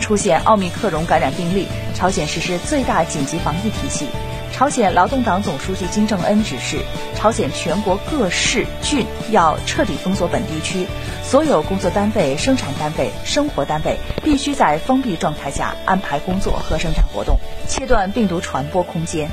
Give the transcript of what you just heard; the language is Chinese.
出现奥密克戎感染病例，朝鲜实施最大紧急防疫体系。朝鲜劳动党总书记金正恩指示，朝鲜全国各市郡要彻底封锁本地区所有工作单位、生产单位、生活单位，必须在封闭状态下安排工作和生产活动，切断病毒传播空间。